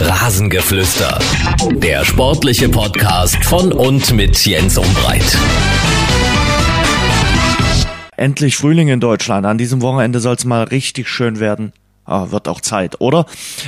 Rasengeflüster. Der sportliche Podcast von und mit Jens Umbreit. Endlich Frühling in Deutschland. An diesem Wochenende soll es mal richtig schön werden. Ah, wird auch Zeit, oder?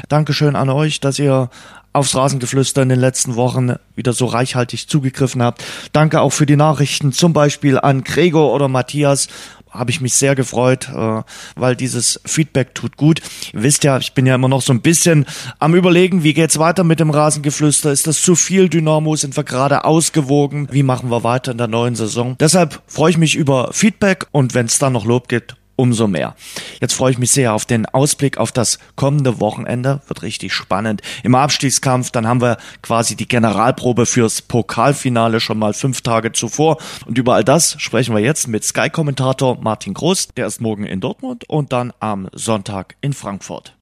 Dankeschön an euch, dass ihr aufs Rasengeflüster in den letzten Wochen wieder so reichhaltig zugegriffen habt. Danke auch für die Nachrichten, zum Beispiel an Gregor oder Matthias habe ich mich sehr gefreut, äh, weil dieses Feedback tut gut. Ihr wisst ja, ich bin ja immer noch so ein bisschen am überlegen, wie geht's weiter mit dem Rasengeflüster? Ist das zu viel Dynamo? Sind wir gerade ausgewogen? Wie machen wir weiter in der neuen Saison? Deshalb freue ich mich über Feedback und wenn es dann noch Lob gibt, umso mehr. Jetzt freue ich mich sehr auf den Ausblick auf das kommende Wochenende. Wird richtig spannend. Im Abstiegskampf, dann haben wir quasi die Generalprobe fürs Pokalfinale schon mal fünf Tage zuvor. Und über all das sprechen wir jetzt mit Sky-Kommentator Martin Groß. Der ist morgen in Dortmund und dann am Sonntag in Frankfurt.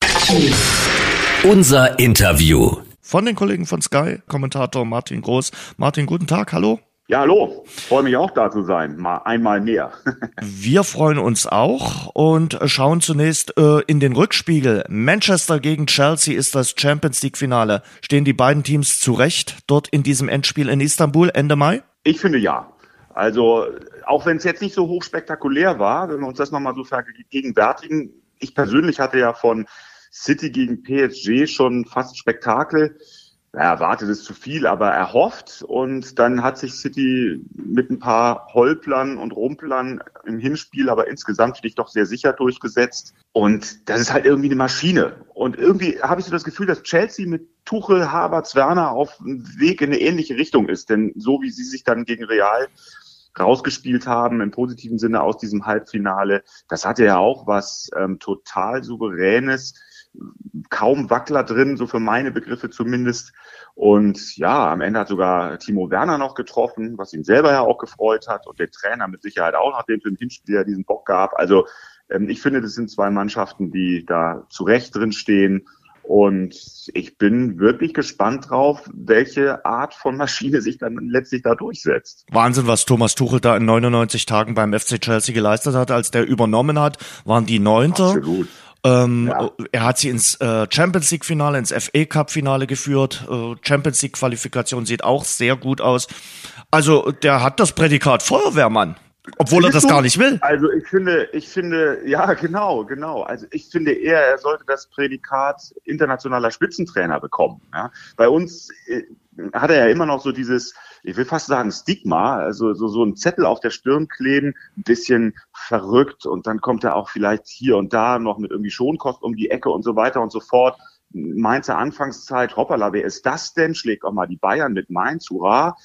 Unser Interview. Von den Kollegen von Sky, Kommentator Martin Groß. Martin, guten Tag, hallo. Ja, hallo. Freue mich auch da zu sein. Mal einmal mehr. Wir freuen uns auch und schauen zunächst äh, in den Rückspiegel. Manchester gegen Chelsea ist das Champions League Finale. Stehen die beiden Teams zurecht dort in diesem Endspiel in Istanbul Ende Mai? Ich finde ja. Also, auch wenn es jetzt nicht so hochspektakulär war, wenn wir uns das nochmal so vergegenwärtigen. Ich persönlich hatte ja von City gegen PSG schon fast Spektakel er erwartet es zu viel, aber erhofft. Und dann hat sich City mit ein paar Holplern und Rumplern im Hinspiel, aber insgesamt finde ich doch sehr sicher durchgesetzt. Und das ist halt irgendwie eine Maschine. Und irgendwie habe ich so das Gefühl, dass Chelsea mit Tuchel, Havertz, Werner auf dem Weg in eine ähnliche Richtung ist. Denn so wie sie sich dann gegen Real rausgespielt haben, im positiven Sinne aus diesem Halbfinale, das hatte ja auch was ähm, total souveränes kaum Wackler drin, so für meine Begriffe zumindest. Und ja, am Ende hat sogar Timo Werner noch getroffen, was ihn selber ja auch gefreut hat und der Trainer mit Sicherheit auch, nachdem es im Hinspiel ja diesen Bock gab. Also ähm, ich finde, das sind zwei Mannschaften, die da zu Recht drin stehen. Und ich bin wirklich gespannt drauf, welche Art von Maschine sich dann letztlich da durchsetzt. Wahnsinn, was Thomas Tuchel da in 99 Tagen beim FC Chelsea geleistet hat, als der übernommen hat, waren die Neunte. Absolut. Ähm, ja. Er hat sie ins äh, Champions League Finale, ins FA Cup Finale geführt. Äh, Champions League Qualifikation sieht auch sehr gut aus. Also der hat das Prädikat Feuerwehrmann. Obwohl er das gar nicht will. Also ich finde, ich finde, ja, genau, genau. Also ich finde eher, er sollte das Prädikat internationaler Spitzentrainer bekommen. Ja? Bei uns äh, hat er ja immer noch so dieses, ich will fast sagen Stigma, also so, so ein Zettel auf der Stirn kleben, ein bisschen verrückt und dann kommt er auch vielleicht hier und da noch mit irgendwie Schonkost um die Ecke und so weiter und so fort. Mainzer Anfangszeit, hoppala, wer ist das denn? Schlägt auch mal die Bayern mit Mainz, hurra.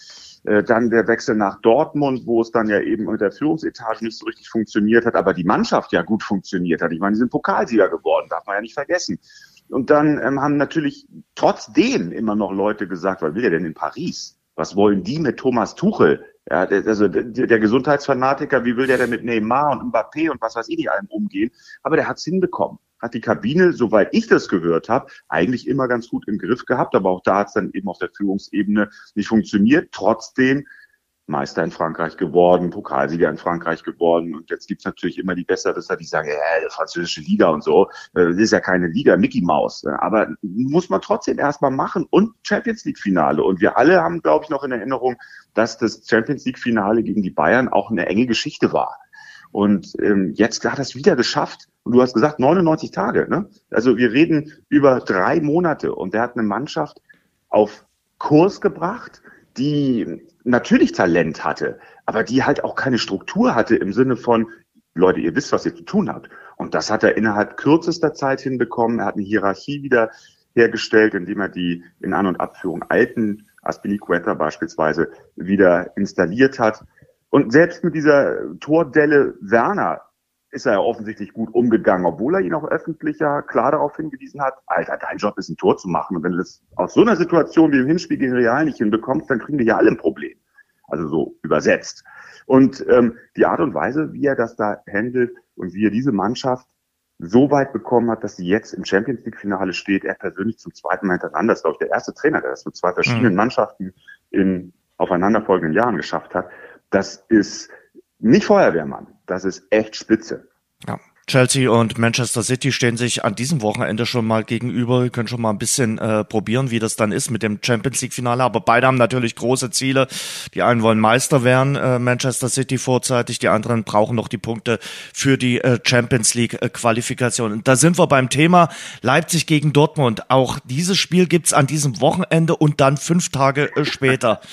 Äh, dann der Wechsel nach Dortmund, wo es dann ja eben mit der Führungsetage nicht so richtig funktioniert hat, aber die Mannschaft ja gut funktioniert hat. Ich meine, die sind Pokalsieger geworden, darf man ja nicht vergessen. Und dann ähm, haben natürlich trotzdem immer noch Leute gesagt, was will er denn in Paris? Was wollen die mit Thomas Tuchel? Ja, der, also der, der Gesundheitsfanatiker, wie will der denn mit Neymar und Mbappé und was weiß ich nicht allem umgehen? Aber der hat's hinbekommen. Hat die Kabine, soweit ich das gehört habe, eigentlich immer ganz gut im Griff gehabt, aber auch da hat's dann eben auf der Führungsebene nicht funktioniert. Trotzdem Meister in Frankreich geworden, Pokalsieger in Frankreich geworden. Und jetzt gibt's natürlich immer die Besserwisser, die sagen, ja, französische Liga und so, äh, das ist ja keine Liga, Mickey Mouse. Aber muss man trotzdem erstmal machen und Champions League Finale. Und wir alle haben, glaube ich, noch in Erinnerung, dass das Champions League Finale gegen die Bayern auch eine enge Geschichte war. Und ähm, jetzt hat er es wieder geschafft. Und du hast gesagt, 99 Tage. Ne? Also wir reden über drei Monate. Und der hat eine Mannschaft auf Kurs gebracht, die natürlich Talent hatte, aber die halt auch keine Struktur hatte im Sinne von, Leute, ihr wisst, was ihr zu tun habt. Und das hat er innerhalb kürzester Zeit hinbekommen. Er hat eine Hierarchie wieder hergestellt, indem er die in An- und Abführung alten Aspilicueta beispielsweise wieder installiert hat. Und selbst mit dieser Tordelle Werner ist er ja offensichtlich gut umgegangen, obwohl er ihn auch öffentlicher klar darauf hingewiesen hat, Alter, dein Job ist ein Tor zu machen. Und wenn du das aus so einer Situation wie im Hinspiel gegen Real nicht hinbekommst, dann kriegen wir ja alle ein Problem. Also so übersetzt. Und ähm, die Art und Weise, wie er das da handelt und wie er diese Mannschaft so weit bekommen hat, dass sie jetzt im Champions League Finale steht, er persönlich zum zweiten Mal hintereinander, das ist glaube ich der erste Trainer, der das mit zwei verschiedenen mhm. Mannschaften in aufeinanderfolgenden Jahren geschafft hat. Das ist nicht Feuerwehrmann. Das ist echt spitze. Ja. Chelsea und Manchester City stehen sich an diesem Wochenende schon mal gegenüber. Wir können schon mal ein bisschen äh, probieren, wie das dann ist mit dem Champions League Finale. Aber beide haben natürlich große Ziele. Die einen wollen Meister werden, äh, Manchester City vorzeitig. Die anderen brauchen noch die Punkte für die äh, Champions League äh, Qualifikation. Und da sind wir beim Thema Leipzig gegen Dortmund. Auch dieses Spiel gibt's an diesem Wochenende und dann fünf Tage äh, später.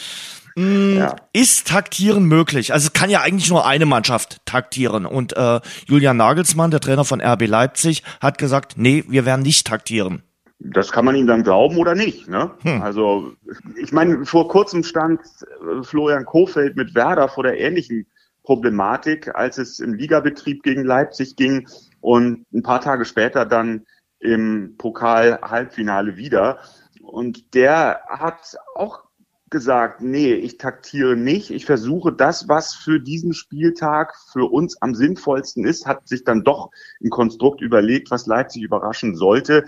Mm, ja. Ist Taktieren möglich? Also es kann ja eigentlich nur eine Mannschaft taktieren. Und äh, Julian Nagelsmann, der Trainer von RB Leipzig, hat gesagt, nee, wir werden nicht taktieren. Das kann man ihm dann glauben oder nicht. Ne? Hm. Also ich meine, vor kurzem stand äh, Florian Kofeld mit Werder vor der ähnlichen Problematik, als es im Ligabetrieb gegen Leipzig ging und ein paar Tage später dann im Pokal-Halbfinale wieder. Und der hat auch gesagt, nee, ich taktiere nicht. Ich versuche das, was für diesen Spieltag für uns am sinnvollsten ist, hat sich dann doch ein Konstrukt überlegt, was Leipzig überraschen sollte.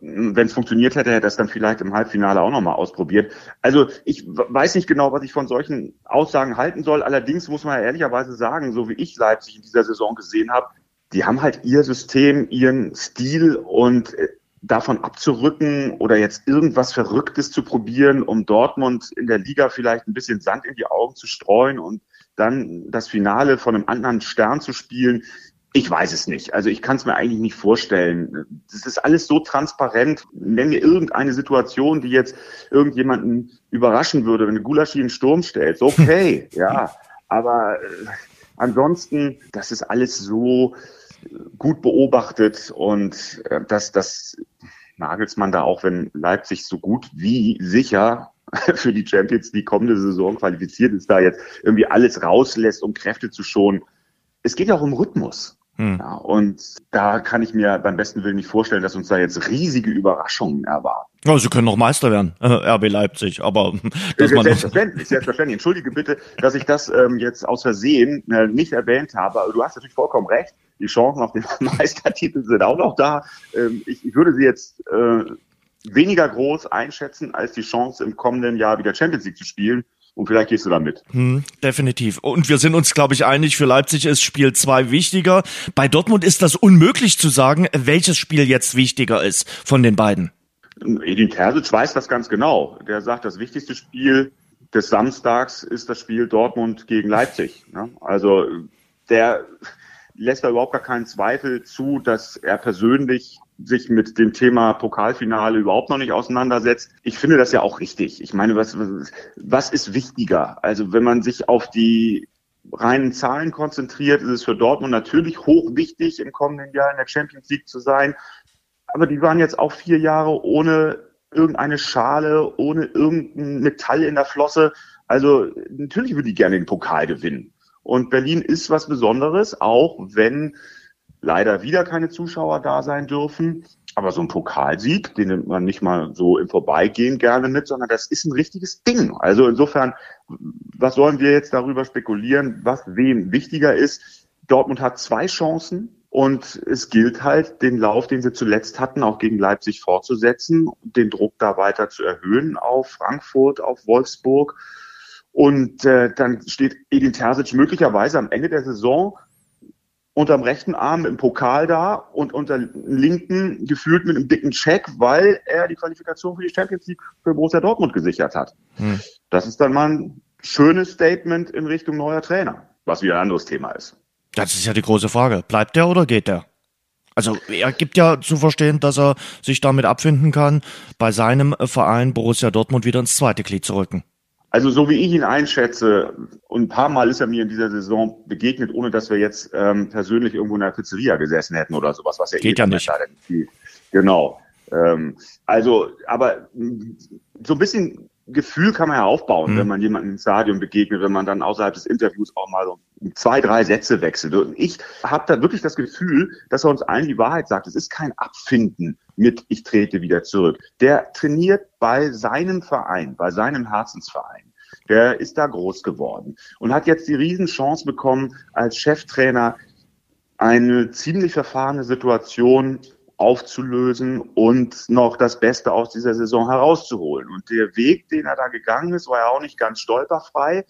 Wenn es funktioniert hätte, hätte er es dann vielleicht im Halbfinale auch nochmal ausprobiert. Also ich weiß nicht genau, was ich von solchen Aussagen halten soll. Allerdings muss man ja ehrlicherweise sagen, so wie ich Leipzig in dieser Saison gesehen habe, die haben halt ihr System, ihren Stil und äh, davon abzurücken oder jetzt irgendwas Verrücktes zu probieren, um Dortmund in der Liga vielleicht ein bisschen Sand in die Augen zu streuen und dann das Finale von einem anderen Stern zu spielen. Ich weiß es nicht. Also ich kann es mir eigentlich nicht vorstellen. Das ist alles so transparent. Nenn mir irgendeine Situation, die jetzt irgendjemanden überraschen würde, wenn Gulaschi in Sturm stellt. Okay, ja. Aber äh, ansonsten, das ist alles so gut beobachtet und äh, dass das Nagelsmann da auch, wenn Leipzig so gut wie sicher für die Champions League kommende Saison qualifiziert ist, da jetzt irgendwie alles rauslässt, um Kräfte zu schonen. Es geht ja auch um Rhythmus. Hm. Ja, und da kann ich mir beim besten Willen nicht vorstellen, dass uns da jetzt riesige Überraschungen erwarten. Ja, sie können noch Meister werden, äh, RB Leipzig, aber dass man selbstverständlich, selbstverständlich. Entschuldige bitte, dass ich das ähm, jetzt aus Versehen äh, nicht erwähnt habe. Du hast natürlich vollkommen recht. Die Chancen auf den Meistertitel sind auch noch da. Ähm, ich, ich würde sie jetzt äh, weniger groß einschätzen als die Chance im kommenden Jahr wieder Champions League zu spielen. Und vielleicht gehst du da mit. Hm, definitiv. Und wir sind uns, glaube ich, einig, für Leipzig ist Spiel zwei wichtiger. Bei Dortmund ist das unmöglich zu sagen, welches Spiel jetzt wichtiger ist von den beiden. Edin Terzic weiß das ganz genau. Der sagt, das wichtigste Spiel des Samstags ist das Spiel Dortmund gegen Leipzig. Also der lässt da überhaupt gar keinen Zweifel zu, dass er persönlich sich mit dem Thema Pokalfinale überhaupt noch nicht auseinandersetzt. Ich finde das ja auch richtig. Ich meine, was, was ist wichtiger? Also wenn man sich auf die reinen Zahlen konzentriert, ist es für Dortmund natürlich hoch wichtig, im kommenden Jahr in der Champions League zu sein. Aber die waren jetzt auch vier Jahre ohne irgendeine Schale, ohne irgendein Metall in der Flosse. Also natürlich würde ich gerne den Pokal gewinnen. Und Berlin ist was Besonderes, auch wenn leider wieder keine Zuschauer da sein dürfen. Aber so ein Pokalsieg, den nimmt man nicht mal so im Vorbeigehen gerne mit, sondern das ist ein richtiges Ding. Also insofern, was sollen wir jetzt darüber spekulieren, was wem wichtiger ist? Dortmund hat zwei Chancen und es gilt halt, den Lauf, den sie zuletzt hatten, auch gegen Leipzig fortzusetzen, den Druck da weiter zu erhöhen auf Frankfurt, auf Wolfsburg. Und äh, dann steht Edin Terzic möglicherweise am Ende der Saison unterm rechten Arm im Pokal da und unter linken gefühlt mit einem dicken Check, weil er die Qualifikation für die Champions League für Borussia Dortmund gesichert hat. Hm. Das ist dann mal ein schönes Statement in Richtung neuer Trainer, was wieder ein anderes Thema ist. Das ist ja die große Frage. Bleibt der oder geht der? Also er gibt ja zu verstehen, dass er sich damit abfinden kann, bei seinem Verein Borussia Dortmund wieder ins zweite Glied zu rücken. Also so wie ich ihn einschätze, und ein paar Mal ist er mir in dieser Saison begegnet, ohne dass wir jetzt ähm, persönlich irgendwo in einer Pizzeria gesessen hätten oder sowas, was ja geht eh ja nicht. nicht. Genau. Ähm, also, aber so ein bisschen Gefühl kann man ja aufbauen, mhm. wenn man jemanden im Stadion begegnet, wenn man dann außerhalb des Interviews auch mal so zwei, drei Sätze wechselt. Und ich habe da wirklich das Gefühl, dass er uns allen die Wahrheit sagt. Es ist kein Abfinden mit ich trete wieder zurück. Der trainiert bei seinem Verein, bei seinem Herzensverein. Der ist da groß geworden und hat jetzt die Riesenchance bekommen, als Cheftrainer eine ziemlich verfahrene Situation aufzulösen und noch das Beste aus dieser Saison herauszuholen. Und der Weg, den er da gegangen ist, war ja auch nicht ganz stolperfrei.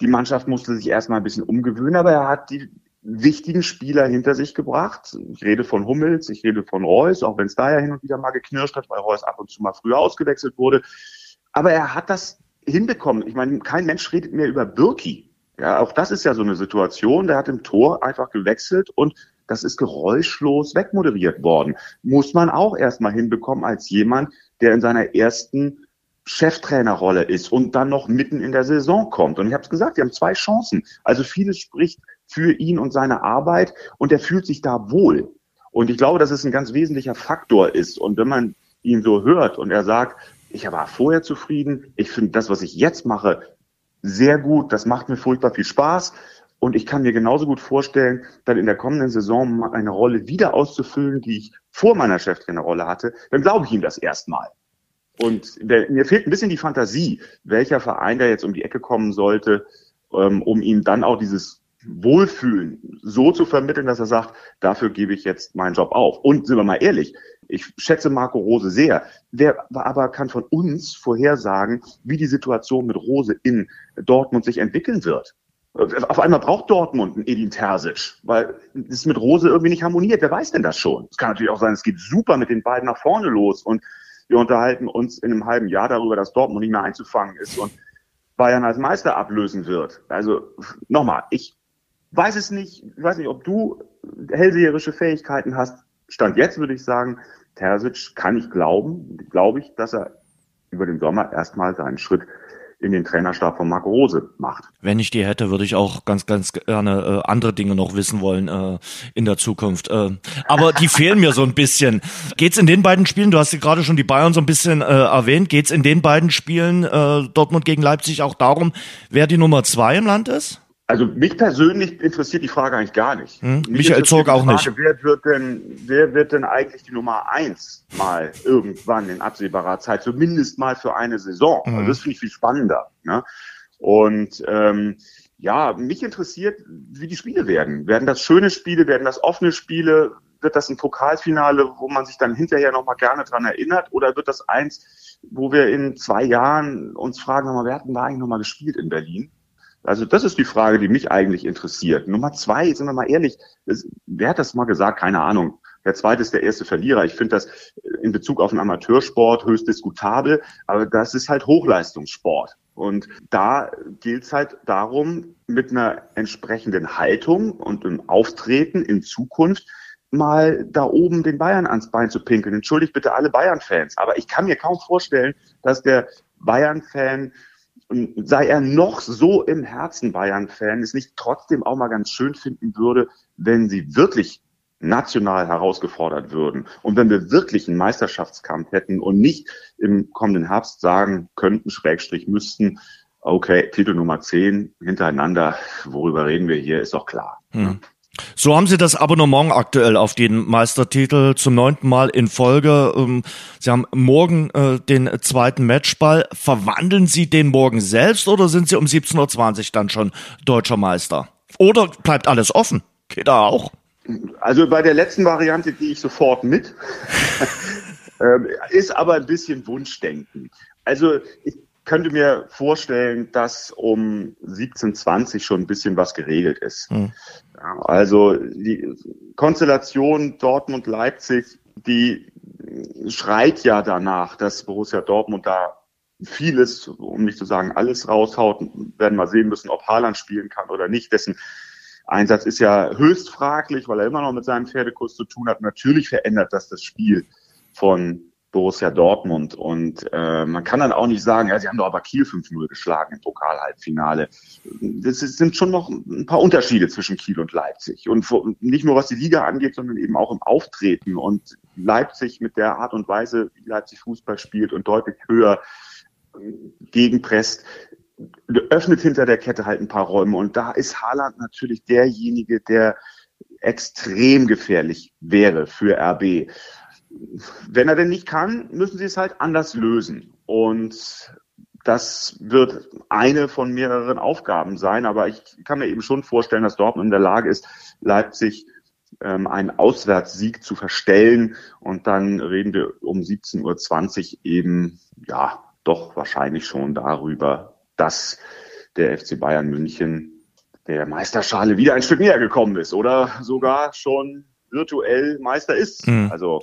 Die Mannschaft musste sich erstmal ein bisschen umgewöhnen, aber er hat die wichtigen Spieler hinter sich gebracht. Ich rede von Hummels, ich rede von Reus, auch wenn es da ja hin und wieder mal geknirscht hat, weil Reus ab und zu mal früher ausgewechselt wurde. Aber er hat das hinbekommen. Ich meine, kein Mensch redet mehr über Birki. Ja, auch das ist ja so eine Situation. Der hat im Tor einfach gewechselt und das ist geräuschlos wegmoderiert worden. Muss man auch erstmal hinbekommen als jemand, der in seiner ersten Cheftrainerrolle ist und dann noch mitten in der Saison kommt. Und ich habe es gesagt, die haben zwei Chancen. Also vieles spricht für ihn und seine Arbeit und er fühlt sich da wohl. Und ich glaube, dass es ein ganz wesentlicher Faktor ist. Und wenn man ihn so hört und er sagt, ich war vorher zufrieden, ich finde das, was ich jetzt mache, sehr gut, das macht mir furchtbar viel Spaß. Und ich kann mir genauso gut vorstellen, dann in der kommenden Saison eine Rolle wieder auszufüllen, die ich vor meiner Cheftrainerrolle hatte, dann glaube ich ihm das erstmal. Und der, mir fehlt ein bisschen die Fantasie, welcher Verein da jetzt um die Ecke kommen sollte, ähm, um ihm dann auch dieses Wohlfühlen so zu vermitteln, dass er sagt, dafür gebe ich jetzt meinen Job auf. Und sind wir mal ehrlich, ich schätze Marco Rose sehr. Wer aber kann von uns vorhersagen, wie die Situation mit Rose in Dortmund sich entwickeln wird? Auf einmal braucht Dortmund einen Edin Terzic, weil es mit Rose irgendwie nicht harmoniert. Wer weiß denn das schon? Es kann natürlich auch sein, es geht super mit den beiden nach vorne los und wir unterhalten uns in einem halben Jahr darüber, dass Dortmund nicht mehr einzufangen ist und Bayern als Meister ablösen wird. Also nochmal, ich weiß es nicht, ich weiß nicht, ob du hellseherische Fähigkeiten hast. Stand jetzt würde ich sagen, Terzic kann ich glauben, glaube ich, dass er über den Sommer erstmal seinen Schritt in den Trainerstab von Marco Rose macht. Wenn ich die hätte, würde ich auch ganz, ganz gerne äh, andere Dinge noch wissen wollen äh, in der Zukunft. Äh, aber die fehlen mir so ein bisschen. Geht's in den beiden Spielen, du hast ja gerade schon die Bayern so ein bisschen äh, erwähnt, geht's in den beiden Spielen äh, Dortmund gegen Leipzig auch darum, wer die Nummer zwei im Land ist? Also mich persönlich interessiert die Frage eigentlich gar nicht. Hm? Michael Zorg auch Frage, nicht. Wer wird, denn, wer wird denn eigentlich die Nummer eins mal irgendwann in absehbarer Zeit, zumindest mal für eine Saison? Mhm. Also das finde ich viel spannender. Ne? Und ähm, ja, mich interessiert, wie die Spiele werden. Werden das schöne Spiele, werden das offene Spiele? Wird das ein Pokalfinale, wo man sich dann hinterher nochmal gerne dran erinnert? Oder wird das eins, wo wir in zwei Jahren uns fragen, wer hat denn da eigentlich nochmal gespielt in Berlin? Also das ist die Frage, die mich eigentlich interessiert. Nummer zwei, sind wir mal ehrlich, das, wer hat das mal gesagt? Keine Ahnung. Der zweite ist der erste Verlierer. Ich finde das in Bezug auf den Amateursport höchst diskutabel, aber das ist halt Hochleistungssport. Und da gilt es halt darum, mit einer entsprechenden Haltung und einem Auftreten in Zukunft mal da oben den Bayern ans Bein zu pinkeln. Entschuldigt bitte alle Bayern-Fans, aber ich kann mir kaum vorstellen, dass der Bayern-Fan sei er noch so im Herzen Bayern-Fan, es nicht trotzdem auch mal ganz schön finden würde, wenn sie wirklich national herausgefordert würden und wenn wir wirklich einen Meisterschaftskampf hätten und nicht im kommenden Herbst sagen könnten, Schrägstrich müssten, okay, Titel Nummer 10 hintereinander, worüber reden wir hier, ist doch klar. Hm. So haben Sie das Abonnement aktuell auf den Meistertitel zum neunten Mal in Folge. Ähm, Sie haben morgen äh, den zweiten Matchball. Verwandeln Sie den morgen selbst oder sind Sie um 17.20 Uhr dann schon deutscher Meister? Oder bleibt alles offen? Geht da auch? Also bei der letzten Variante gehe ich sofort mit. Ähm, ist aber ein bisschen Wunschdenken. Also ich könnte mir vorstellen, dass um 17.20 schon ein bisschen was geregelt ist. Mhm. Also die Konstellation Dortmund-Leipzig, die schreit ja danach, dass Borussia Dortmund da vieles, um nicht zu sagen alles raushaut. werden mal sehen müssen, ob Haaland spielen kann oder nicht. Dessen Einsatz ist ja höchst fraglich, weil er immer noch mit seinem Pferdekurs zu tun hat. Natürlich verändert das das Spiel von Borussia Dortmund. Und äh, man kann dann auch nicht sagen, ja, sie haben doch aber Kiel 5-0 geschlagen im Pokalhalbfinale. Das sind schon noch ein paar Unterschiede zwischen Kiel und Leipzig. Und nicht nur was die Liga angeht, sondern eben auch im Auftreten. Und Leipzig mit der Art und Weise, wie Leipzig Fußball spielt und deutlich höher äh, gegenpresst, öffnet hinter der Kette halt ein paar Räume. Und da ist Haaland natürlich derjenige, der extrem gefährlich wäre für RB wenn er denn nicht kann, müssen sie es halt anders lösen. Und das wird eine von mehreren Aufgaben sein. Aber ich kann mir eben schon vorstellen, dass Dortmund in der Lage ist, Leipzig ähm, einen Auswärtssieg zu verstellen. Und dann reden wir um 17.20 Uhr eben, ja, doch wahrscheinlich schon darüber, dass der FC Bayern München der Meisterschale wieder ein Stück näher gekommen ist oder sogar schon virtuell Meister ist. Mhm. Also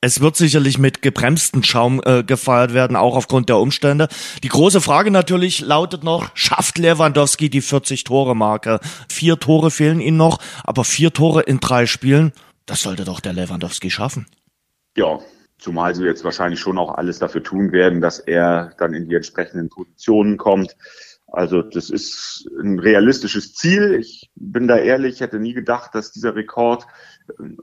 es wird sicherlich mit gebremsten Schaum äh, gefeiert werden, auch aufgrund der Umstände. Die große Frage natürlich lautet noch, schafft Lewandowski die 40-Tore-Marke? Vier Tore fehlen ihm noch, aber vier Tore in drei Spielen, das sollte doch der Lewandowski schaffen. Ja, zumal sie jetzt wahrscheinlich schon auch alles dafür tun werden, dass er dann in die entsprechenden Positionen kommt. Also das ist ein realistisches Ziel. Ich bin da ehrlich, hätte nie gedacht, dass dieser Rekord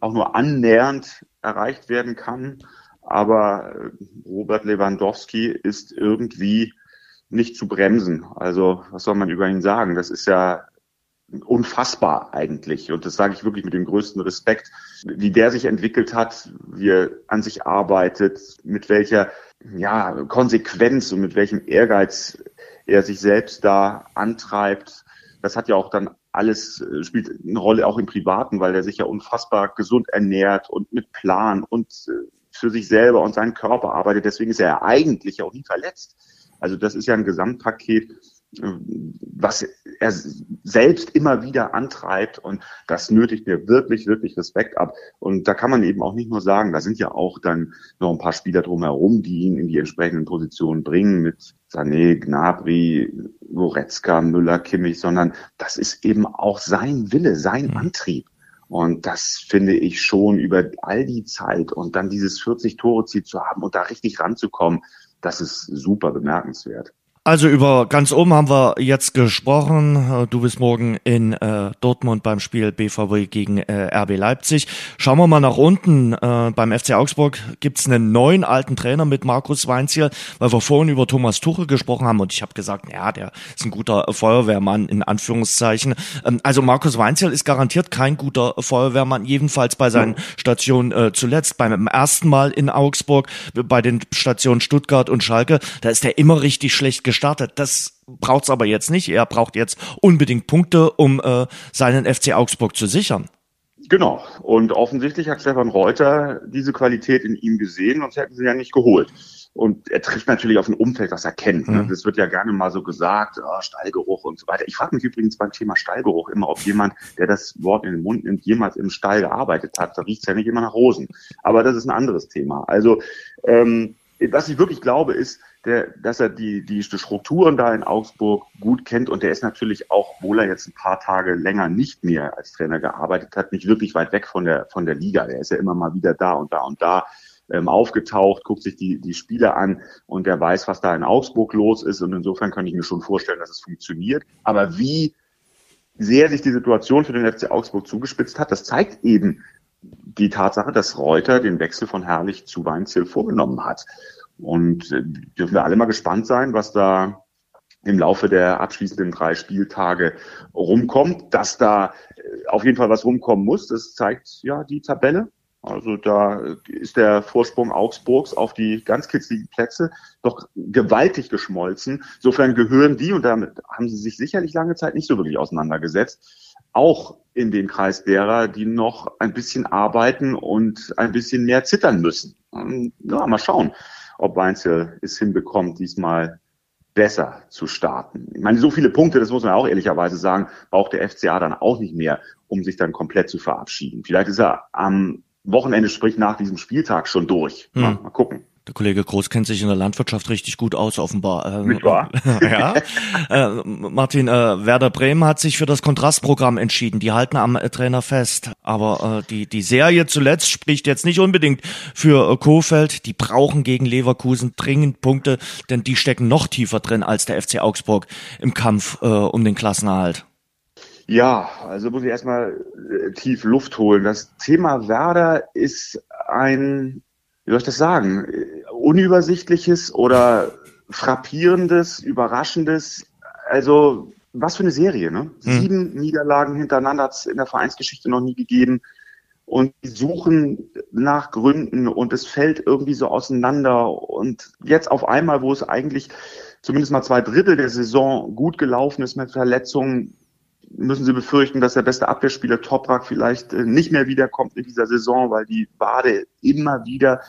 auch nur annähernd erreicht werden kann. Aber äh, Robert Lewandowski ist irgendwie nicht zu bremsen. Also was soll man über ihn sagen? Das ist ja unfassbar eigentlich. Und das sage ich wirklich mit dem größten Respekt, wie der sich entwickelt hat, wie er an sich arbeitet, mit welcher ja, Konsequenz und mit welchem Ehrgeiz er sich selbst da antreibt. Das hat ja auch dann alles, äh, spielt eine Rolle auch im Privaten, weil er sich ja unfassbar gesund ernährt und mit Plan und äh, für sich selber und seinen Körper arbeitet. Deswegen ist er eigentlich auch nie verletzt. Also das ist ja ein Gesamtpaket, was er selbst immer wieder antreibt und das nötigt mir wirklich, wirklich Respekt ab. Und da kann man eben auch nicht nur sagen, da sind ja auch dann noch ein paar Spieler drumherum, die ihn in die entsprechenden Positionen bringen mit Sané, Gnabry, Goretzka, Müller, Kimmich, sondern das ist eben auch sein Wille, sein mhm. Antrieb. Und das finde ich schon über all die Zeit und dann dieses 40-Tore-Ziel zu haben und da richtig ranzukommen, das ist super bemerkenswert. Also über ganz oben haben wir jetzt gesprochen. Du bist morgen in äh, Dortmund beim Spiel BVW gegen äh, RB Leipzig. Schauen wir mal nach unten. Äh, beim FC Augsburg gibt's einen neuen alten Trainer mit Markus Weinziel, weil wir vorhin über Thomas Tuchel gesprochen haben und ich habe gesagt, ja, der ist ein guter Feuerwehrmann in Anführungszeichen. Ähm, also Markus Weinziel ist garantiert kein guter Feuerwehrmann, jedenfalls bei seinen Stationen äh, zuletzt. Beim ersten Mal in Augsburg, bei den Stationen Stuttgart und Schalke, da ist er immer richtig schlecht gestartet gestartet. Das braucht's aber jetzt nicht. Er braucht jetzt unbedingt Punkte, um äh, seinen FC Augsburg zu sichern. Genau. Und offensichtlich hat Stefan Reuter diese Qualität in ihm gesehen, sonst hätten sie ja nicht geholt. Und er trifft natürlich auf ein Umfeld, was er kennt. Ne? Mhm. Das wird ja gerne mal so gesagt, oh, Stallgeruch und so weiter. Ich frage mich übrigens beim Thema Stallgeruch immer, ob jemand, der das Wort in den Mund nimmt, jemals im Stall gearbeitet hat. Da riecht es ja nicht immer nach Rosen. Aber das ist ein anderes Thema. Also ähm, was ich wirklich glaube, ist, der, dass er die, die Strukturen da in Augsburg gut kennt und der ist natürlich auch, obwohl er jetzt ein paar Tage länger nicht mehr als Trainer gearbeitet hat, nicht wirklich weit weg von der, von der Liga. Der ist ja immer mal wieder da und da und da ähm, aufgetaucht, guckt sich die, die Spiele an und der weiß, was da in Augsburg los ist und insofern kann ich mir schon vorstellen, dass es funktioniert. Aber wie sehr sich die Situation für den FC Augsburg zugespitzt hat, das zeigt eben die Tatsache, dass Reuter den Wechsel von Herrlich zu Weinziel vorgenommen hat. Und äh, dürfen wir alle mal gespannt sein, was da im Laufe der abschließenden drei Spieltage rumkommt. Dass da äh, auf jeden Fall was rumkommen muss, das zeigt ja die Tabelle. Also da ist der Vorsprung Augsburgs auf die ganz kitzligen Plätze doch gewaltig geschmolzen. Insofern gehören die, und damit haben sie sich sicherlich lange Zeit nicht so wirklich auseinandergesetzt, auch in den Kreis derer, die noch ein bisschen arbeiten und ein bisschen mehr zittern müssen. Ja, mal schauen, ob Weinzel es hinbekommt, diesmal besser zu starten. Ich meine, so viele Punkte, das muss man auch ehrlicherweise sagen, braucht der FCA dann auch nicht mehr, um sich dann komplett zu verabschieden. Vielleicht ist er am Wochenende, sprich nach diesem Spieltag schon durch. Hm. Mal, mal gucken. Der Kollege Groß kennt sich in der Landwirtschaft richtig gut aus, offenbar. Ähm, Nicht wahr? ja. Äh, Martin, äh, Werder Bremen hat sich für das Kontrastprogramm entschieden. Die halten am äh, Trainer fest. Aber äh, die, die Serie zuletzt spricht jetzt nicht unbedingt für äh, Kofeld. Die brauchen gegen Leverkusen dringend Punkte, denn die stecken noch tiefer drin als der FC Augsburg im Kampf äh, um den Klassenerhalt. Ja, also muss ich erstmal tief Luft holen. Das Thema Werder ist ein, wie soll ich das sagen, unübersichtliches oder frappierendes, überraschendes. Also was für eine Serie, ne? Hm. Sieben Niederlagen hintereinander hat es in der Vereinsgeschichte noch nie gegeben. Und die suchen nach Gründen und es fällt irgendwie so auseinander. Und jetzt auf einmal, wo es eigentlich zumindest mal zwei Drittel der Saison gut gelaufen ist mit Verletzungen, müssen sie befürchten, dass der beste Abwehrspieler Toprak vielleicht äh, nicht mehr wiederkommt in dieser Saison, weil die Wade immer wieder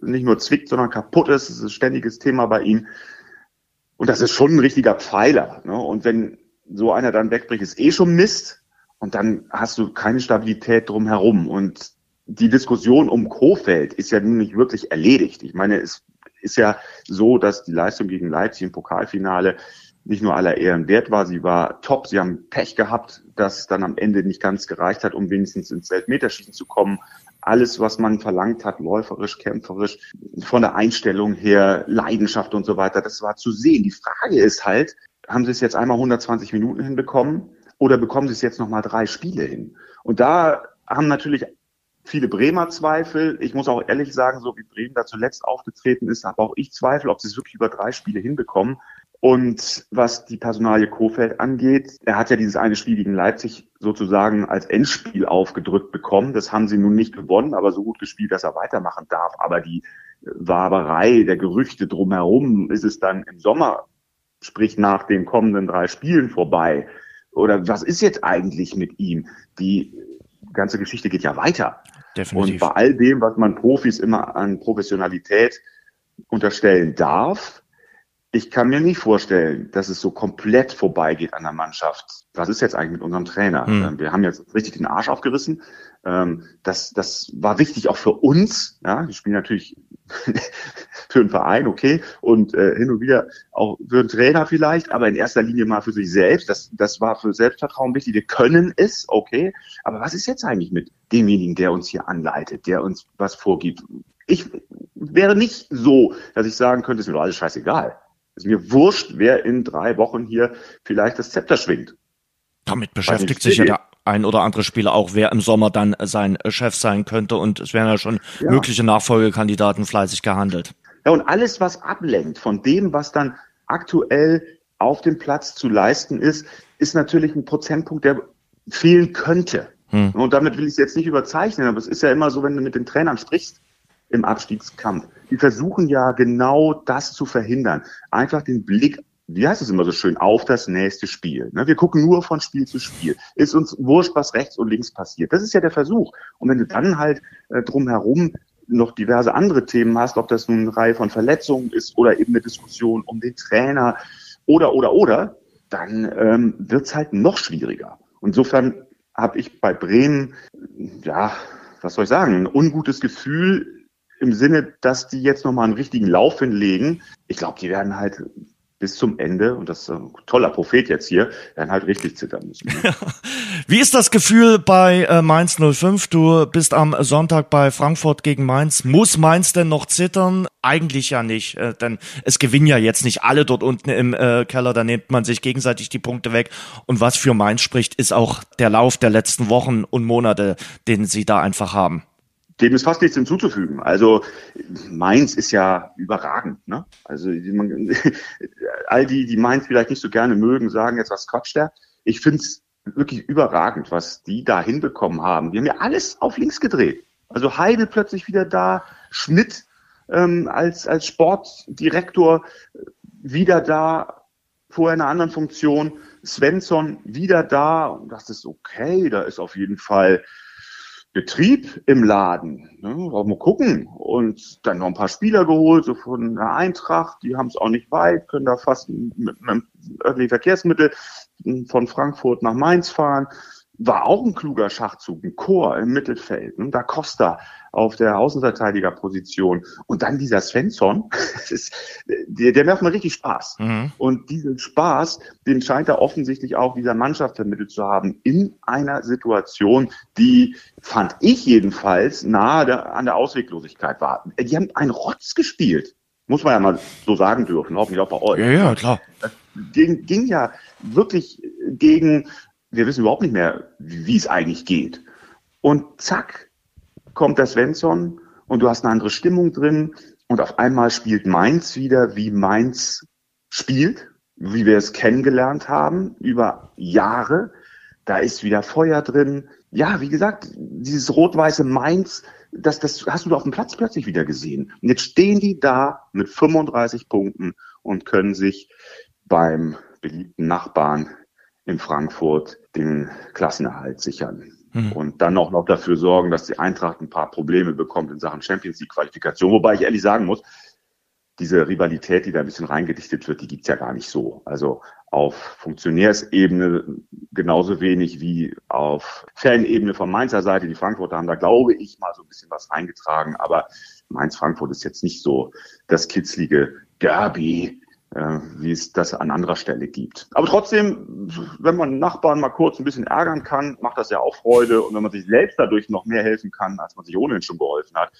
nicht nur zwickt, sondern kaputt ist. Das ist ein ständiges Thema bei ihm. Und das ist schon ein richtiger Pfeiler. Ne? Und wenn so einer dann wegbricht, ist eh schon Mist. Und dann hast du keine Stabilität drumherum. Und die Diskussion um Kofeld ist ja nun nicht wirklich erledigt. Ich meine, es ist ja so, dass die Leistung gegen Leipzig im Pokalfinale nicht nur aller Ehren wert war, sie war top. Sie haben Pech gehabt, dass dann am Ende nicht ganz gereicht hat, um wenigstens ins Elfmeterschießen zu kommen. Alles, was man verlangt hat, läuferisch, kämpferisch, von der Einstellung her, Leidenschaft und so weiter, das war zu sehen. Die Frage ist halt, haben sie es jetzt einmal 120 Minuten hinbekommen oder bekommen sie es jetzt nochmal drei Spiele hin? Und da haben natürlich viele Bremer Zweifel. Ich muss auch ehrlich sagen, so wie Bremen da zuletzt aufgetreten ist, habe auch ich Zweifel, ob sie es wirklich über drei Spiele hinbekommen. Und was die Personalie Kofeld angeht, er hat ja dieses eine Spiel gegen Leipzig sozusagen als Endspiel aufgedrückt bekommen. Das haben sie nun nicht gewonnen, aber so gut gespielt, dass er weitermachen darf. Aber die Waberei der Gerüchte drumherum ist es dann im Sommer, sprich nach den kommenden drei Spielen vorbei. Oder was ist jetzt eigentlich mit ihm? Die ganze Geschichte geht ja weiter. Definitiv. Und bei all dem, was man Profis immer an Professionalität unterstellen darf, ich kann mir nicht vorstellen, dass es so komplett vorbeigeht an der Mannschaft. Was ist jetzt eigentlich mit unserem Trainer? Hm. Wir haben jetzt richtig den Arsch aufgerissen. Ähm, das, das war wichtig auch für uns. Ja, wir spielen natürlich für einen Verein, okay, und äh, hin und wieder auch für einen Trainer vielleicht, aber in erster Linie mal für sich selbst. Das, das war für Selbstvertrauen wichtig. Wir können es, okay. Aber was ist jetzt eigentlich mit demjenigen, der uns hier anleitet, der uns was vorgibt? Ich wäre nicht so, dass ich sagen könnte, es ist mir doch alles scheißegal. Es ist mir wurscht, wer in drei Wochen hier vielleicht das Zepter schwingt. Damit beschäftigt sich ja der ein oder andere Spieler auch, wer im Sommer dann sein Chef sein könnte. Und es werden ja schon ja. mögliche Nachfolgekandidaten fleißig gehandelt. Ja, und alles, was ablenkt von dem, was dann aktuell auf dem Platz zu leisten ist, ist natürlich ein Prozentpunkt, der fehlen könnte. Hm. Und damit will ich es jetzt nicht überzeichnen, aber es ist ja immer so, wenn du mit den Trainern sprichst im Abstiegskampf, die versuchen ja genau das zu verhindern. Einfach den Blick wie heißt es immer so schön, auf das nächste Spiel. Ne? Wir gucken nur von Spiel zu Spiel. Ist uns wurscht, was rechts und links passiert. Das ist ja der Versuch. Und wenn du dann halt äh, drumherum noch diverse andere Themen hast, ob das nun eine Reihe von Verletzungen ist oder eben eine Diskussion um den Trainer oder, oder, oder, dann ähm, wird's halt noch schwieriger. Insofern habe ich bei Bremen, ja, was soll ich sagen, ein ungutes Gefühl im Sinne, dass die jetzt nochmal einen richtigen Lauf hinlegen. Ich glaube, die werden halt bis zum Ende, und das ist ein toller Prophet jetzt hier, dann halt richtig zittern müssen. Ne? Wie ist das Gefühl bei äh, Mainz 05? Du bist am Sonntag bei Frankfurt gegen Mainz. Muss Mainz denn noch zittern? Eigentlich ja nicht, äh, denn es gewinnen ja jetzt nicht alle dort unten im äh, Keller, da nimmt man sich gegenseitig die Punkte weg. Und was für Mainz spricht, ist auch der Lauf der letzten Wochen und Monate, den sie da einfach haben. Dem ist fast nichts hinzuzufügen. Also Mainz ist ja überragend. Ne? Also man, all die, die Mainz vielleicht nicht so gerne mögen, sagen jetzt, was quatscht der? Ich finde es wirklich überragend, was die da hinbekommen haben. Die haben ja alles auf links gedreht. Also Heidel plötzlich wieder da, Schmidt ähm, als, als Sportdirektor wieder da, vorher in einer anderen Funktion, Svensson wieder da und das ist okay, da ist auf jeden Fall Betrieb im Laden. Ne? Auch mal gucken. Und dann noch ein paar Spieler geholt, so von der Eintracht, die haben es auch nicht weit, können da fast mit, mit einem öffentlichen Verkehrsmittel von Frankfurt nach Mainz fahren war auch ein kluger Schachzug, ein Chor im Mittelfeld. Ne? Da Costa auf der Außenverteidigerposition und dann dieser Svensson, ist, der, der macht mir richtig Spaß. Mhm. Und diesen Spaß, den scheint er offensichtlich auch dieser Mannschaft vermittelt zu haben in einer Situation, die, fand ich jedenfalls, nahe der, an der Ausweglosigkeit war. Die haben einen Rotz gespielt. Muss man ja mal so sagen dürfen, hoffentlich auch bei euch. Ja, ja, klar. Das ging, ging ja wirklich gegen wir wissen überhaupt nicht mehr, wie es eigentlich geht. Und zack, kommt der Svensson und du hast eine andere Stimmung drin und auf einmal spielt Mainz wieder, wie Mainz spielt, wie wir es kennengelernt haben über Jahre. Da ist wieder Feuer drin. Ja, wie gesagt, dieses rot-weiße Mainz, das, das hast du auf dem Platz plötzlich wieder gesehen. Und jetzt stehen die da mit 35 Punkten und können sich beim beliebten Nachbarn in Frankfurt den Klassenerhalt sichern. Mhm. Und dann auch noch dafür sorgen, dass die Eintracht ein paar Probleme bekommt in Sachen Champions League Qualifikation. Wobei ich ehrlich sagen muss, diese Rivalität, die da ein bisschen reingedichtet wird, die gibt's ja gar nicht so. Also auf Funktionärsebene genauso wenig wie auf Fanebene von Mainzer Seite. Die Frankfurter haben da, glaube ich, mal so ein bisschen was reingetragen. Aber Mainz-Frankfurt ist jetzt nicht so das kitzlige Derby, wie es das an anderer Stelle gibt. Aber trotzdem, wenn man Nachbarn mal kurz ein bisschen ärgern kann, macht das ja auch Freude. Und wenn man sich selbst dadurch noch mehr helfen kann, als man sich ohnehin schon geholfen hat,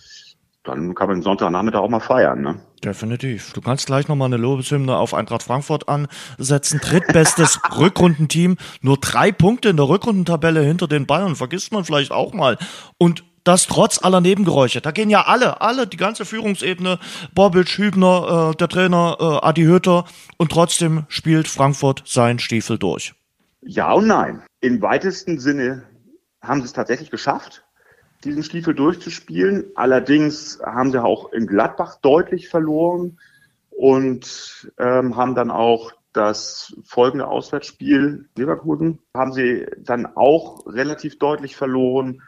dann kann man Sonntagnachmittag auch mal feiern. Ne? Definitiv. Du kannst gleich nochmal eine Lobeshymne auf Eintracht Frankfurt ansetzen. Drittbestes Rückrundenteam. Nur drei Punkte in der Rückrundentabelle hinter den Bayern. Vergisst man vielleicht auch mal. Und das trotz aller Nebengeräusche. Da gehen ja alle, alle, die ganze Führungsebene, Bobic, Hübner, äh, der Trainer, äh, Adi Hütter. Und trotzdem spielt Frankfurt seinen Stiefel durch. Ja und nein. Im weitesten Sinne haben sie es tatsächlich geschafft diesen Stiefel durchzuspielen. Allerdings haben sie auch in Gladbach deutlich verloren und ähm, haben dann auch das folgende Auswärtsspiel Leverkusen haben sie dann auch relativ deutlich verloren.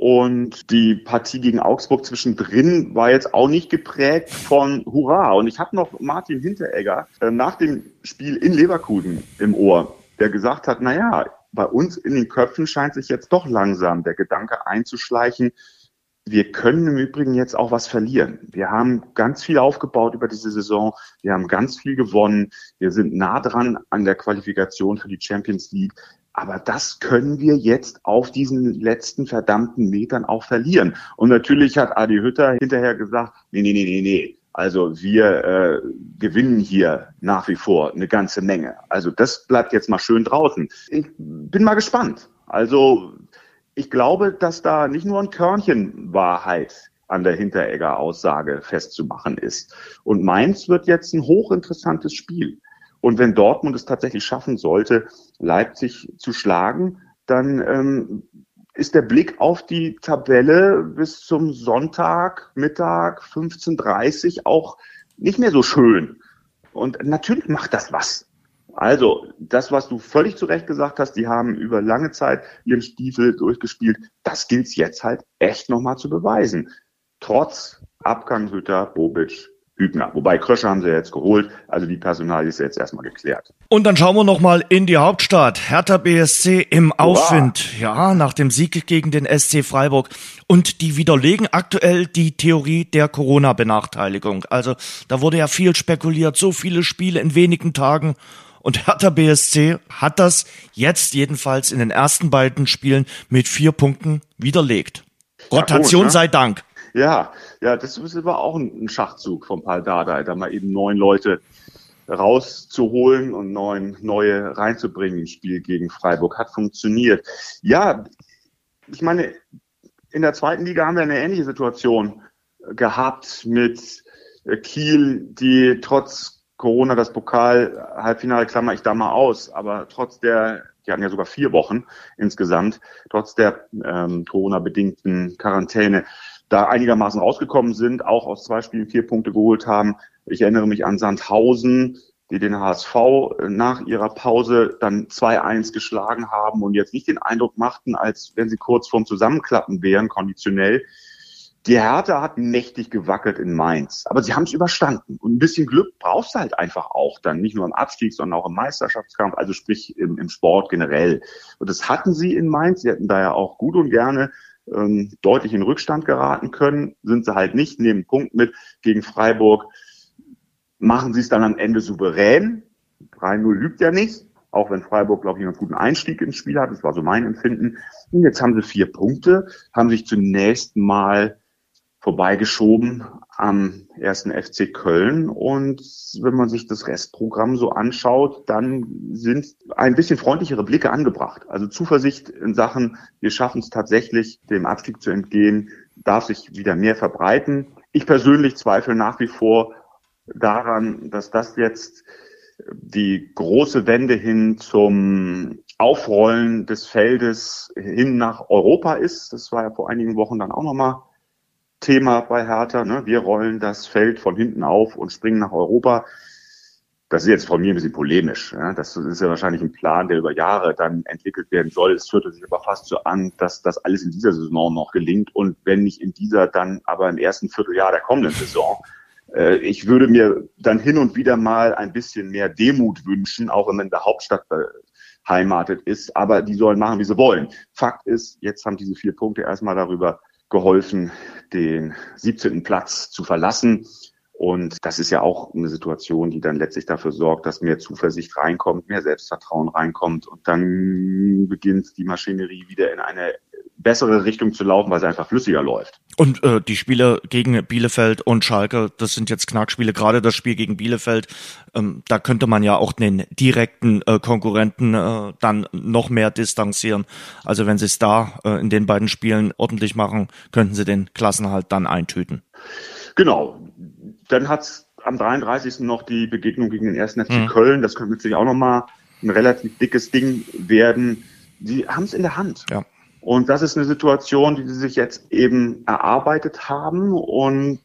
Und die Partie gegen Augsburg zwischendrin war jetzt auch nicht geprägt von Hurra. Und ich habe noch Martin Hinteregger äh, nach dem Spiel in Leverkusen im Ohr, der gesagt hat, na ja, bei uns in den Köpfen scheint sich jetzt doch langsam der Gedanke einzuschleichen, wir können im Übrigen jetzt auch was verlieren. Wir haben ganz viel aufgebaut über diese Saison. Wir haben ganz viel gewonnen. Wir sind nah dran an der Qualifikation für die Champions League. Aber das können wir jetzt auf diesen letzten verdammten Metern auch verlieren. Und natürlich hat Adi Hütter hinterher gesagt, nee, nee, nee, nee, nee. Also wir äh, gewinnen hier nach wie vor eine ganze Menge. Also das bleibt jetzt mal schön draußen. Ich bin mal gespannt. Also ich glaube, dass da nicht nur ein Körnchen Wahrheit an der Hinteregger-Aussage festzumachen ist. Und Mainz wird jetzt ein hochinteressantes Spiel. Und wenn Dortmund es tatsächlich schaffen sollte, Leipzig zu schlagen, dann ähm, ist der Blick auf die Tabelle bis zum Sonntag, Mittag, 15.30 auch nicht mehr so schön. Und natürlich macht das was. Also, das, was du völlig zu Recht gesagt hast, die haben über lange Zeit ihren Stiefel durchgespielt. Das gilt jetzt halt echt nochmal zu beweisen. Trotz Abgang Hütter, Bobic, Hübner. Wobei Krösche haben sie jetzt geholt, also die Personalie ist jetzt erstmal geklärt. Und dann schauen wir nochmal in die Hauptstadt. Hertha BSC im Aufwind. Ja, nach dem Sieg gegen den SC Freiburg. Und die widerlegen aktuell die Theorie der Corona-Benachteiligung. Also da wurde ja viel spekuliert, so viele Spiele in wenigen Tagen. Und Hertha BSC hat das jetzt jedenfalls in den ersten beiden Spielen mit vier Punkten widerlegt. Rotation ja, gut, ne? sei Dank. Ja, ja, das ist aber auch ein Schachzug von Paul Dardai, da mal eben neun Leute rauszuholen und neun neue reinzubringen ins Spiel gegen Freiburg. Hat funktioniert. Ja, ich meine, in der zweiten Liga haben wir eine ähnliche Situation gehabt mit Kiel, die trotz Corona das Pokal-Halbfinale klammer ich da mal aus, aber trotz der, die hatten ja sogar vier Wochen insgesamt, trotz der ähm, Corona-bedingten Quarantäne, da einigermaßen rausgekommen sind, auch aus zwei Spielen vier Punkte geholt haben. Ich erinnere mich an Sandhausen, die den HSV nach ihrer Pause dann 2-1 geschlagen haben und jetzt nicht den Eindruck machten, als wenn sie kurz vorm Zusammenklappen wären, konditionell. Die Hertha hat mächtig gewackelt in Mainz, aber sie haben es überstanden. Und ein bisschen Glück brauchst du halt einfach auch dann, nicht nur im Abstieg, sondern auch im Meisterschaftskampf, also sprich im, im Sport generell. Und das hatten sie in Mainz. Sie hätten da ja auch gut und gerne ähm, deutlich in Rückstand geraten können, sind sie halt nicht, nehmen Punkt mit gegen Freiburg, machen sie es dann am Ende souverän. 3-0 lügt ja nicht, auch wenn Freiburg, glaube ich, einen guten Einstieg ins Spiel hat, das war so mein Empfinden. Und jetzt haben sie vier Punkte, haben sich zunächst mal vorbeigeschoben am ersten FC Köln. Und wenn man sich das Restprogramm so anschaut, dann sind ein bisschen freundlichere Blicke angebracht. Also Zuversicht in Sachen, wir schaffen es tatsächlich, dem Abstieg zu entgehen, darf sich wieder mehr verbreiten. Ich persönlich zweifle nach wie vor daran, dass das jetzt die große Wende hin zum Aufrollen des Feldes hin nach Europa ist. Das war ja vor einigen Wochen dann auch nochmal Thema bei Hertha. Ne? Wir rollen das Feld von hinten auf und springen nach Europa. Das ist jetzt von mir ein bisschen polemisch. Ja? Das ist ja wahrscheinlich ein Plan, der über Jahre dann entwickelt werden soll. Es führte sich aber fast so an, dass das alles in dieser Saison noch gelingt und wenn nicht in dieser, dann aber im ersten Vierteljahr der kommenden Saison. Äh, ich würde mir dann hin und wieder mal ein bisschen mehr Demut wünschen, auch wenn man in der Hauptstadt beheimatet ist. Aber die sollen machen, wie sie wollen. Fakt ist, jetzt haben diese vier Punkte erstmal darüber geholfen, den 17. Platz zu verlassen. Und das ist ja auch eine Situation, die dann letztlich dafür sorgt, dass mehr Zuversicht reinkommt, mehr Selbstvertrauen reinkommt und dann beginnt die Maschinerie wieder in eine bessere Richtung zu laufen, weil es einfach flüssiger läuft. Und äh, die Spiele gegen Bielefeld und Schalke, das sind jetzt Knackspiele. Gerade das Spiel gegen Bielefeld, ähm, da könnte man ja auch den direkten äh, Konkurrenten äh, dann noch mehr distanzieren. Also wenn sie es da äh, in den beiden Spielen ordentlich machen, könnten sie den Klassenhalt dann eintüten. Genau. Dann hat's am 33. noch die Begegnung gegen den 1. FC mhm. Köln. Das könnte natürlich auch nochmal ein relativ dickes Ding werden. Die haben es in der Hand. Ja. Und das ist eine Situation, die sie sich jetzt eben erarbeitet haben. Und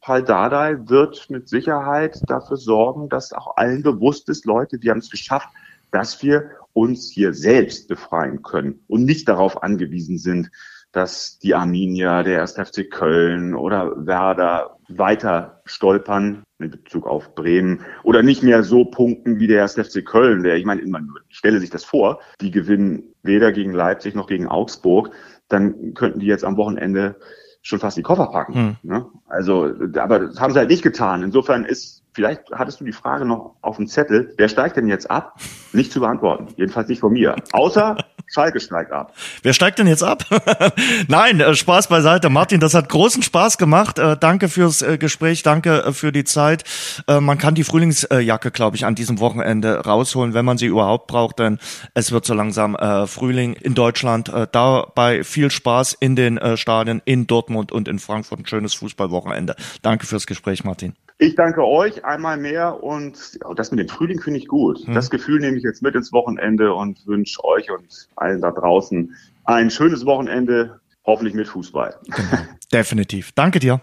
Paul Dardai wird mit Sicherheit dafür sorgen, dass auch allen bewusst ist, Leute, wir haben es geschafft, dass wir uns hier selbst befreien können und nicht darauf angewiesen sind, dass die Arminia, der 1. FC Köln oder Werder weiter stolpern in Bezug auf Bremen oder nicht mehr so punkten wie der 1. FC Köln, der, ich meine, man stelle sich das vor, die gewinnen weder gegen Leipzig noch gegen Augsburg, dann könnten die jetzt am Wochenende schon fast die Koffer packen. Hm. Ne? Also, aber das haben sie halt nicht getan. Insofern ist vielleicht hattest du die Frage noch auf dem Zettel, wer steigt denn jetzt ab? Nicht zu beantworten. Jedenfalls nicht von mir. Außer Schalke steigt ab. Wer steigt denn jetzt ab? Nein, äh, Spaß beiseite. Martin, das hat großen Spaß gemacht. Äh, danke fürs äh, Gespräch, danke für die Zeit. Man kann die Frühlingsjacke, glaube ich, an diesem Wochenende rausholen, wenn man sie überhaupt braucht, denn es wird so langsam Frühling in Deutschland. Dabei viel Spaß in den Stadien in Dortmund und in Frankfurt. Ein schönes Fußballwochenende. Danke fürs Gespräch, Martin. Ich danke euch einmal mehr und das mit dem Frühling finde ich gut. Hm. Das Gefühl nehme ich jetzt mit ins Wochenende und wünsche euch und allen da draußen ein schönes Wochenende, hoffentlich mit Fußball. Genau. Definitiv. Danke dir.